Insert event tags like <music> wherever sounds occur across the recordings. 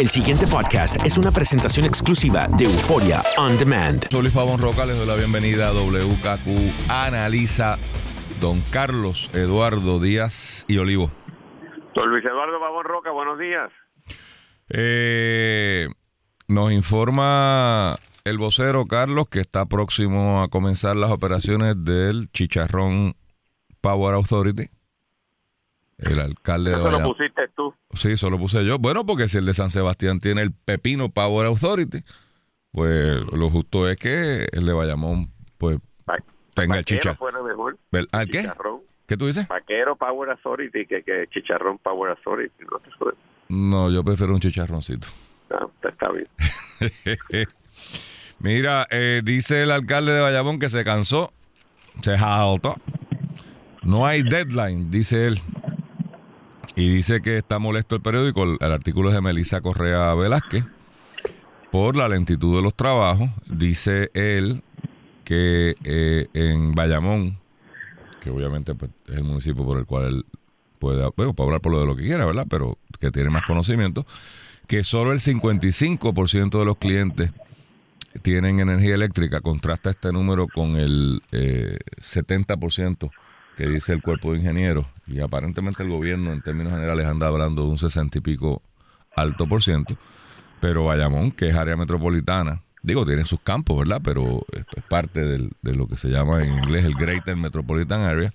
El siguiente podcast es una presentación exclusiva de Euforia On Demand. Soy Luis Pavón Roca, les doy la bienvenida a WKQ Analiza Don Carlos Eduardo Díaz y Olivo. Don Luis Eduardo Pavón Roca, buenos días. Eh, nos informa el vocero Carlos que está próximo a comenzar las operaciones del Chicharrón Power Authority. El alcalde de Eso lo pusiste tú. Sí, eso lo puse yo. Bueno, porque si el de San Sebastián tiene el Pepino Power Authority, pues lo justo es que el de Bayamón, pues, tenga el chicha. mejor. ¿Vel- ¿Ah, qué? Chicharrón. ¿Qué tú dices? Vaquero Power Authority que, que Chicharrón Power Authority. No, Eso- No, yo prefiero un chicharroncito. no, está bien. <laughs> Mira, eh, dice el alcalde de Bayamón que se cansó, se jaltó. No hay deadline, dice él. Y dice que está molesto el periódico, el, artículo es de Melissa Correa Velázquez, por la lentitud de los trabajos. Dice él que eh, en Bayamón, que obviamente pues, es el municipio por el cual él puede, bueno, puede hablar por lo de lo que quiera, ¿verdad? Pero que tiene más conocimiento, que solo el 55% de los clientes tienen energía eléctrica, contrasta este número con el eh, 70% que dice el cuerpo de ingenieros y aparentemente el gobierno en términos generales anda hablando de un 60 y pico alto por ciento, pero Bayamón, que es área metropolitana, digo, tiene sus campos, ¿verdad? Pero es, parte de lo que se llama en inglés el Greater Metropolitan Area,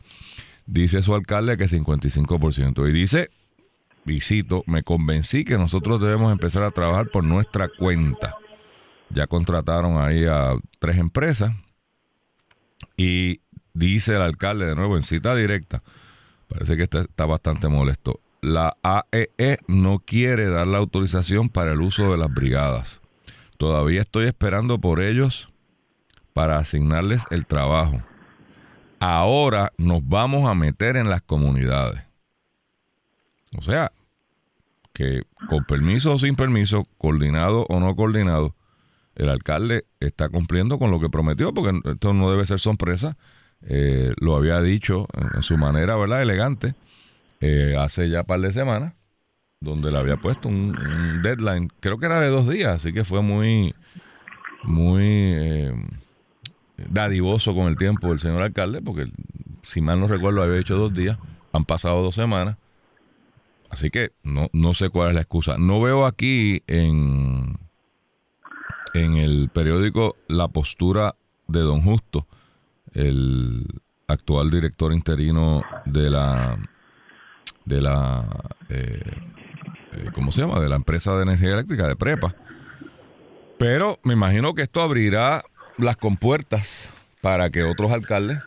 dice su alcalde que 55% y dice, y cito, me convencí que nosotros debemos empezar a trabajar por nuestra cuenta ya contrataron ahí a tres empresas y dice el alcalde de nuevo en cita directa, parece que está, está bastante molesto, la AEE no quiere dar la autorización para el uso de las brigadas. Todavía estoy esperando por ellos para asignarles el trabajo. Ahora nos vamos a meter en las comunidades. O sea, que con permiso o sin permiso, coordinado o no coordinado, el alcalde está cumpliendo con lo que prometió, porque esto no debe ser sorpresa. Eh, lo había dicho en, su manera, ¿verdad? Elegante, eh, hace ya par de semanas, donde le había puesto un, un deadline, creo que era de dos días, así que fue muy, muy eh, dadivoso con el tiempo el señor alcalde, porque si mal no recuerdo había dicho dos días, han pasado dos semanas, así que no, no sé cuál es la excusa. No veo aquí en en el periódico la postura de don Justo, el actual director interino de la de la eh, eh, ¿cómo se llama? de la empresa de energía eléctrica de Prepa. Pero me imagino que esto abrirá las compuertas para que otros alcaldes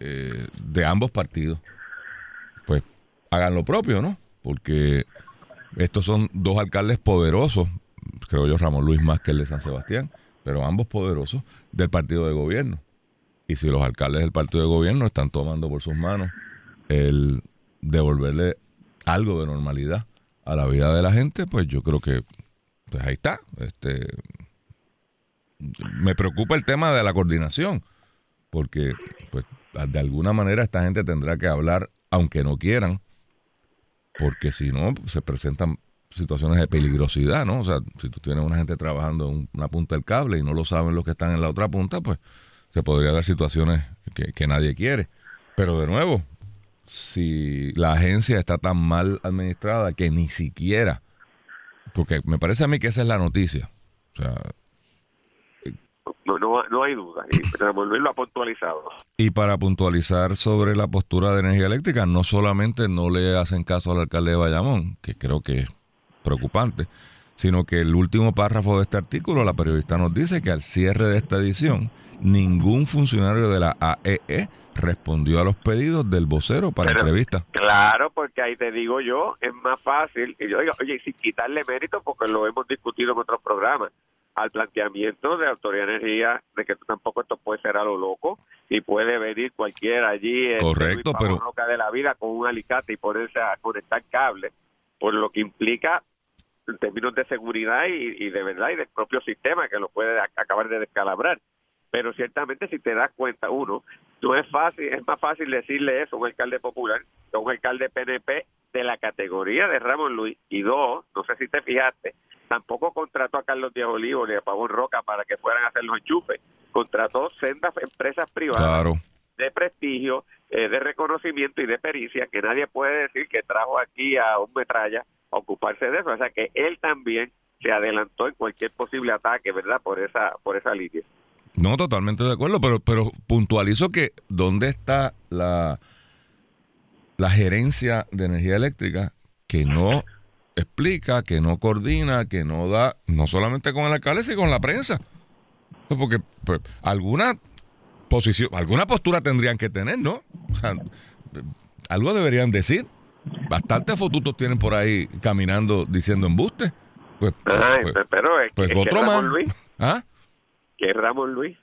eh, de ambos partidos pues hagan lo propio, ¿no? Porque estos son dos alcaldes poderosos, creo yo Ramón Luis más que el de San Sebastián, pero ambos poderosos del partido de gobierno. Y si los alcaldes del partido de gobierno están tomando por sus manos el devolverle algo de normalidad a la vida de la gente, pues yo creo que pues ahí está. Este me preocupa el tema de la coordinación, porque pues de alguna manera esta gente tendrá que hablar aunque no quieran, porque si no se presentan situaciones de peligrosidad, ¿no? O sea, si tú tienes una gente trabajando en una punta del cable y no lo saben los que están en la otra punta, pues se podría dar situaciones que, que nadie quiere. Pero de nuevo, si la agencia está tan mal administrada que ni siquiera, porque me parece a mí que esa es la noticia. O sea, No, no, no hay duda. Y Ramón Luis lo ha puntualizado. Y para puntualizar sobre la postura de energía eléctrica, no solamente no le hacen caso al alcalde de Bayamón, que creo que es preocupante, sino que el último párrafo de este artículo, la periodista nos dice que al cierre de esta edición, ningún funcionario de la AEE respondió a los pedidos del vocero para Pero- entrevista. Claro, porque ahí te digo yo, es más fácil. Y yo digo, oye, sin quitarle mérito, porque lo hemos discutido en otros programas, al planteamiento de Autoridad de Energía de que tampoco esto puede ser a lo loco y puede venir cualquiera allí este, Correcto, Luis Pavón pero- Roca de la vida con un alicate y ponerse a conectar cables, por lo que implica en términos de seguridad y, y de verdad y del propio sistema que lo puede ac- acabar de descalabrar. Pero ciertamente si te das cuenta, uno, no es fácil, es más fácil decirle eso a un alcalde popular que a un alcalde PNP de la categoría de Ramón Luis. Y dos, no sé si te fijaste, tampoco contrató a Carlos Díaz Olivo ni a Pavón Roca para que fueran a hacer los enchufes. Contrató sendas empresas privadas Claro. de prestigio, eh, de reconocimiento y de pericia que nadie puede decir que trajo aquí a un metralla ocuparse de eso. O sea que él también se adelantó en cualquier posible ataque, ¿verdad? Por esa por esa línea. No, totalmente de acuerdo, pero, pero puntualizo que ¿dónde está la, la gerencia de energía eléctrica que no explica, que no coordina, que no da, no solamente con el alcalde, sino con la prensa? Pues Porque pues, alguna posición, alguna postura tendrían que tener, ¿no? Algo deberían decir. Bastantes fotutos tienen por ahí caminando diciendo embuste. Pues, Ay, pues- pero es, pues es que otro Ramón más. Luis, ¿Ah? que es Ramón Luis.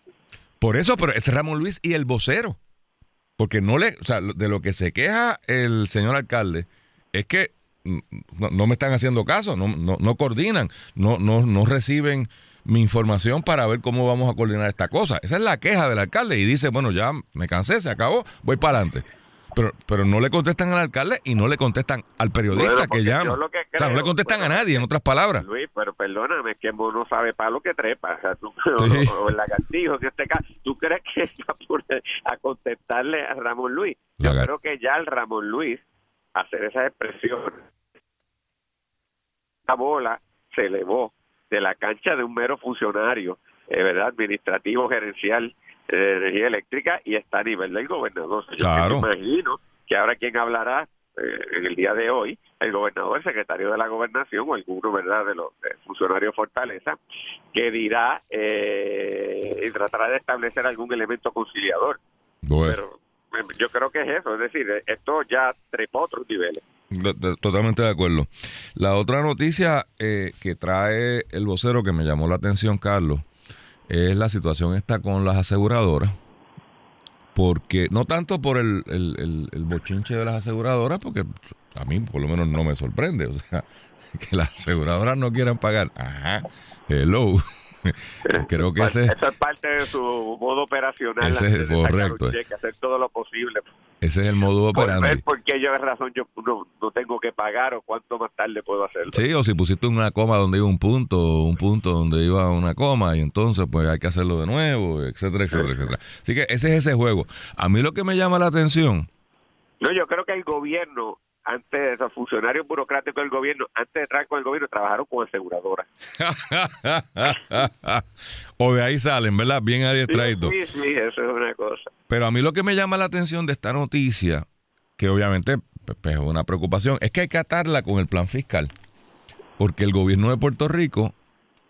Por eso, pero es Ramón Luis y el vocero. Porque no le, o sea, de lo que se queja el señor alcalde es que no, no me están haciendo caso, no, no, no coordinan, no, no, no reciben mi información para ver cómo vamos a coordinar esta cosa. Esa es la queja del alcalde y dice, bueno, ya me cansé, se acabó, voy para adelante. Pero, pero no le contestan al alcalde y no le contestan al periodista Bueno, que llama. o sea, no le contestan bueno, a nadie, en otras palabras. Luis, pero perdóname, es que uno sabe para lo que trepa. O, sea, tú, <laughs> Sí. o, o el lagartijo, en este caso. ¿Tú crees que <laughs> está por- a contestarle a Ramón Luis? Yo Lagar- creo que ya el Ramón Luis, hacer esa expresión, la bola se elevó de la cancha de un mero funcionario, eh, ¿verdad? Administrativo, gerencial de energía eléctrica y está a nivel del gobernador. Yo Claro. me imagino que ahora quien hablará eh, en el día de hoy, el gobernador, el secretario de la gobernación o alguno, ¿verdad?, de los de funcionarios Fortaleza, que dirá eh, y tratará de establecer algún elemento conciliador. Bueno. Pero eh, yo creo que es eso, es decir, eh, esto ya trepó a otros niveles. Totalmente de acuerdo. La otra noticia eh, que trae el vocero que me llamó la atención, Carlos, es la situación esta con las aseguradoras. Porque, no tanto por el, el- el- el bochinche de las aseguradoras, porque a mí por lo menos no me sorprende. O sea, <laughs> que las aseguradoras no quieran pagar. Ajá, hello. <laughs> Creo que ese, Eso es parte de su modo operacional. Ese correcto. cheque, hacer todo lo posible. Ese es el modo Por operandi. ver por qué yo de razón yo no, no tengo que pagar o cuánto más tarde puedo hacerlo. Sí, o si pusiste una coma donde iba un punto, un punto donde iba una coma, y entonces pues hay que hacerlo de nuevo, etcétera, etcétera, etcétera. Así que ese es ese juego. A mí lo que me llama la atención, No, yo creo que el gobierno, antes, los funcionarios burocráticos del gobierno, antes de entrar con el gobierno, trabajaron con aseguradoras. <laughs> o de ahí salen, ¿verdad? Bien adiestraditos. Sí, sí, eso es una Pero a mí lo que me llama la atención de esta noticia, que obviamente pues, pues, es una preocupación, es que hay que atarla con el plan fiscal. Porque el gobierno de Puerto Rico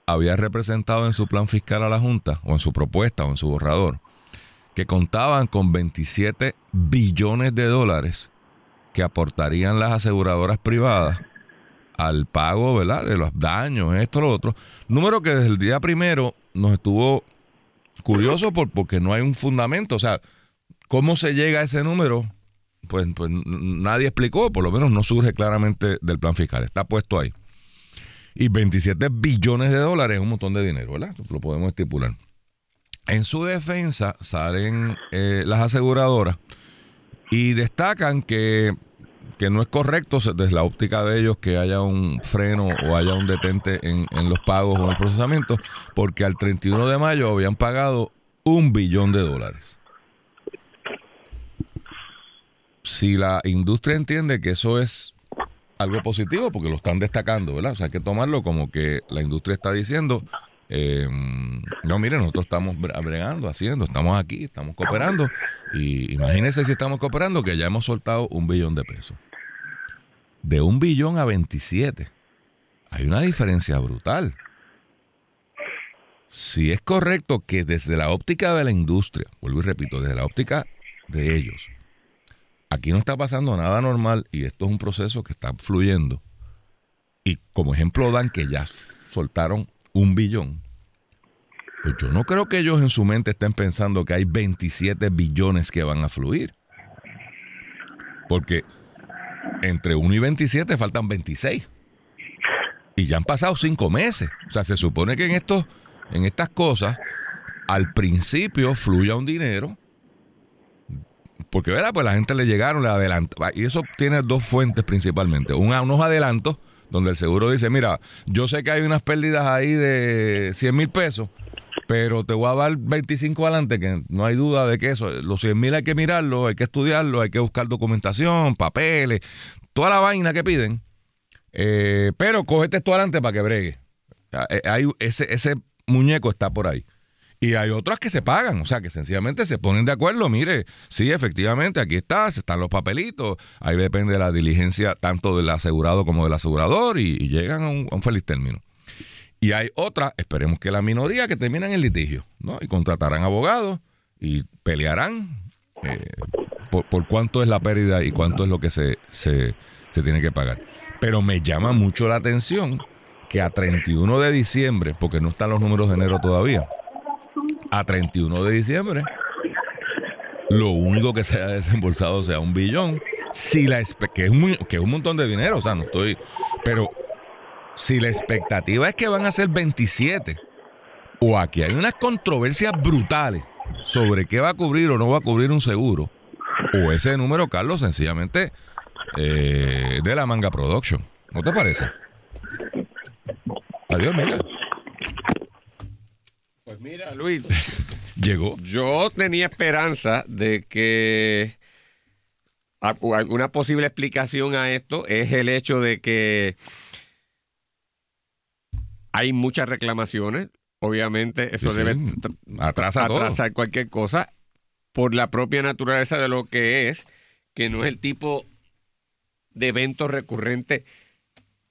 había representado en su plan fiscal a la Junta, o en su propuesta, o en su borrador, que contaban con 27 billones de dólares que aportarían las aseguradoras privadas al pago, ¿verdad? De los daños, esto, lo otro. Número que desde el día primero nos estuvo curioso por, porque no hay un fundamento. O sea, ¿cómo se llega a ese número? Pues, pues nadie explicó, por lo menos no surge claramente del plan fiscal. Está puesto ahí. Y 27 billones de dólares es un montón de dinero, ¿verdad? Lo podemos estipular. En su defensa salen eh, las aseguradoras y destacan que, que no es correcto desde la óptica de ellos que haya un freno o haya un detente en, en los pagos o en el procesamiento, porque al 31 de mayo habían pagado un billón de dólares. Si la industria entiende que eso es algo positivo, porque lo están destacando, ¿verdad? O sea, hay que tomarlo como que la industria está diciendo, eh, no, mire, nosotros estamos bre- bregando, haciendo, estamos aquí, estamos cooperando, y imagínense si estamos cooperando que ya hemos soltado un billón de pesos. De un billón a 27. Hay una diferencia brutal. Si es correcto que desde la óptica de la industria, vuelvo y repito, desde la óptica de ellos, aquí no está pasando nada normal y esto es un proceso que está fluyendo. Y como ejemplo dan que ya soltaron un billón. Pues yo no creo que ellos en su mente estén pensando que hay 27 billones que van a fluir. Porque entre 1 y 27 faltan 26. Y ya han pasado cinco meses. O sea, se supone que en estos, en estas cosas, al principio fluya un dinero. Porque, ¿verdad? Pues la gente le llegaron, le adelantaron. Y eso tiene dos fuentes principalmente. Una, unos adelantos donde el seguro dice, mira, yo sé que hay unas pérdidas ahí de 100 mil pesos, pero te voy a dar 25 adelante, que no hay duda de que eso, los 100 mil hay que mirarlo, hay que estudiarlo, hay que buscar documentación, papeles, toda la vaina que piden, eh, pero cógete esto adelante para que bregue. Eh, ese, ese muñeco está por ahí. Y hay otras que se pagan, o sea, que sencillamente se ponen de acuerdo. Mire, sí, efectivamente, aquí está, están los papelitos. Ahí depende de la diligencia tanto del asegurado como del asegurador y, llegan a un, feliz término. Y hay otras, esperemos que la minoría, que terminan en litigio, ¿no? Y contratarán abogados y pelearán eh, por, cuánto es la pérdida y cuánto es lo que se, se, se tiene que pagar. Pero me llama mucho la atención que a 31 de diciembre, porque no están los números de enero todavía, a 31 de diciembre, lo único que se ha desembolsado sea un billón, si la que es, un, que es un montón de dinero, o sea, no estoy, pero si la expectativa es que van a ser 27, o aquí hay unas controversias brutales sobre qué va a cubrir o no va a cubrir un seguro, o ese número, Carlos, sencillamente eh, de la manga production. ¿No te parece? Adiós, mira. Luis. <laughs> Llegó. Yo tenía esperanza de que una posible explicación a esto es el hecho de que hay muchas reclamaciones. Obviamente, eso debe atrasar cualquier cosa por la propia naturaleza de lo que es, que no es el tipo de eventos recurrentes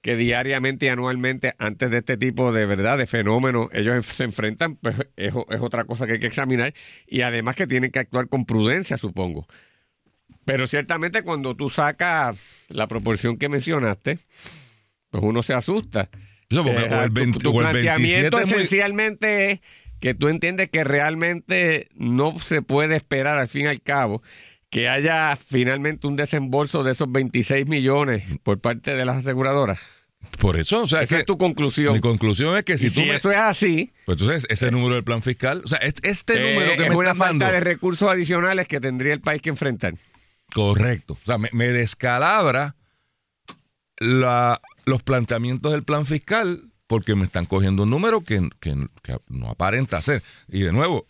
que diariamente y anualmente antes de este tipo de verdad de fenómenos ellos se enfrentan, pues es, otra cosa que hay que examinar y además que tienen que actuar con prudencia, supongo. Pero ciertamente cuando tú sacas la proporción que mencionaste, pues uno se asusta. Eso el tu, planteamiento esencialmente es que tú entiendes que realmente no se puede esperar al fin y al cabo que haya finalmente un desembolso de esos 26 millones por parte de las aseguradoras. Por eso, o sea, esa es, tu conclusión. Mi conclusión es que si, tú eso es así, pues entonces ese número del plan fiscal, o sea, este, eh, número que es me una falta de recursos adicionales que tendría el país que enfrentar. Correcto. O sea, me, descalabra la, los planteamientos del plan fiscal porque me están cogiendo un número que, que, no aparenta ser. Y de nuevo,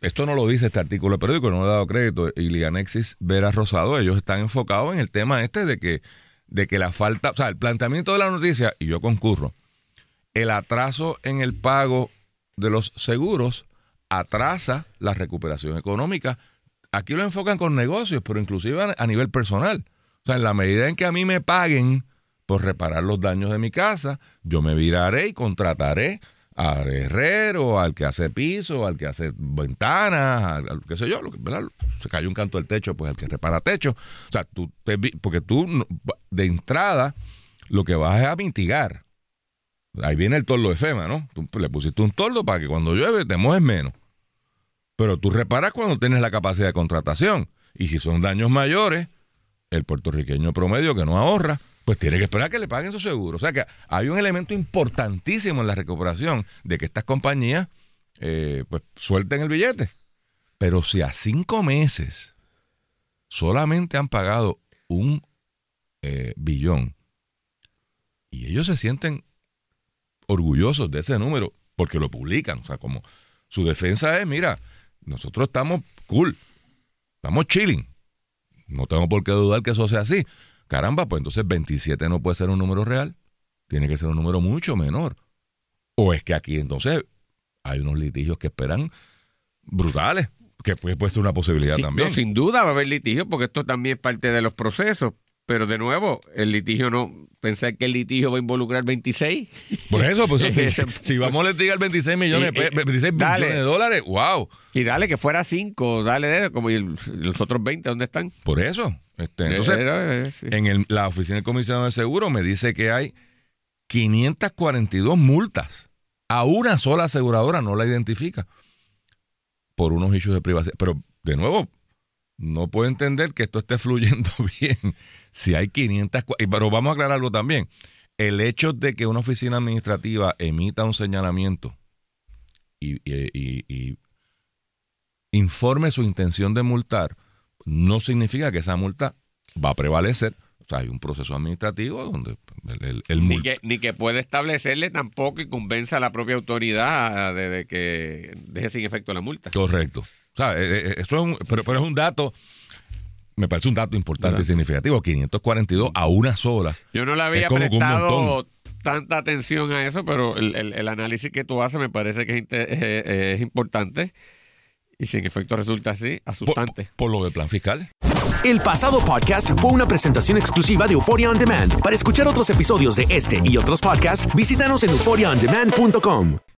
esto no lo dice este artículo periódico, no le he dado crédito. Y Liganexis Vera Rosado, ellos están enfocados en el tema este de que de que la falta, o sea, el planteamiento de la noticia, y yo concurro, el atraso en el pago de los seguros atrasa la recuperación económica. Aquí lo enfocan con negocios, pero inclusive a nivel personal. O sea, en la medida en que a mí me paguen por reparar los daños de mi casa, yo me viraré y contrataré al herrero, al que hace piso, al que hace ventanas, al, qué sé yo, que, se cayó un canto del techo, pues al que repara techo. O sea, tú porque tú de entrada lo que vas es a mitigar. Ahí viene el tordo de FEMA, ¿no? Tú le pusiste un tordo para que cuando llueve te mojes menos. Pero tú reparas cuando tienes la capacidad de contratación. Y si son daños mayores, el puertorriqueño promedio que no ahorra, pues tiene que esperar que le paguen su seguro. O sea que hay un elemento importantísimo en la recuperación de que estas compañías eh, pues suelten el billete. Pero si a cinco meses solamente han pagado un eh, billón y ellos se sienten orgullosos de ese número porque lo publican, o sea, como su defensa es, mira, nosotros estamos cool, estamos chilling, no tengo por qué dudar que eso sea así, Caramba, pues entonces 27 no puede ser un número real, tiene que ser un número mucho menor. O es que aquí entonces hay unos litigios que esperan brutales, que puede, ser una posibilidad también. sin duda va a haber litigios, porque esto también es parte de los procesos. Pero de nuevo, el litigio no. Pensar que el litigio va a involucrar 26. Por eso, pues si, <laughs> vamos a litigar 26 millones, 26 millones de dólares, wow. Y dale que fuera 5, dale como y los otros 20, ¿dónde están? Por eso. Este, entonces, en la oficina del comisionado de seguro me dice que hay 542 multas. A una sola aseguradora no la identifica por unos hechos de privacidad. Pero, de nuevo, no puedo entender que esto esté fluyendo <laughs> bien. Si hay 500... Pero vamos a aclararlo también. El hecho de que una oficina administrativa emita un señalamiento y informe su intención de multar, no significa que esa multa va a prevalecer. O sea, hay un proceso administrativo donde el, el, ni, que, ni, que, puede establecerle tampoco y convenza a la propia autoridad de, que deje sin efecto la multa. Correcto. O sea, eh, eh, eso es un, pero, pero es un dato me parece un dato importante y significativo. 542 a una sola. Yo no le había prestado tanta atención a eso, pero el, análisis que tú haces me parece que es, importante. Y si en efecto resulta así, asustante. Por, por, lo del plan fiscal. El pasado podcast fue una presentación exclusiva de Euphoria On Demand. Para escuchar otros episodios de este y otros podcasts, visítanos en euphoriaondemand.com.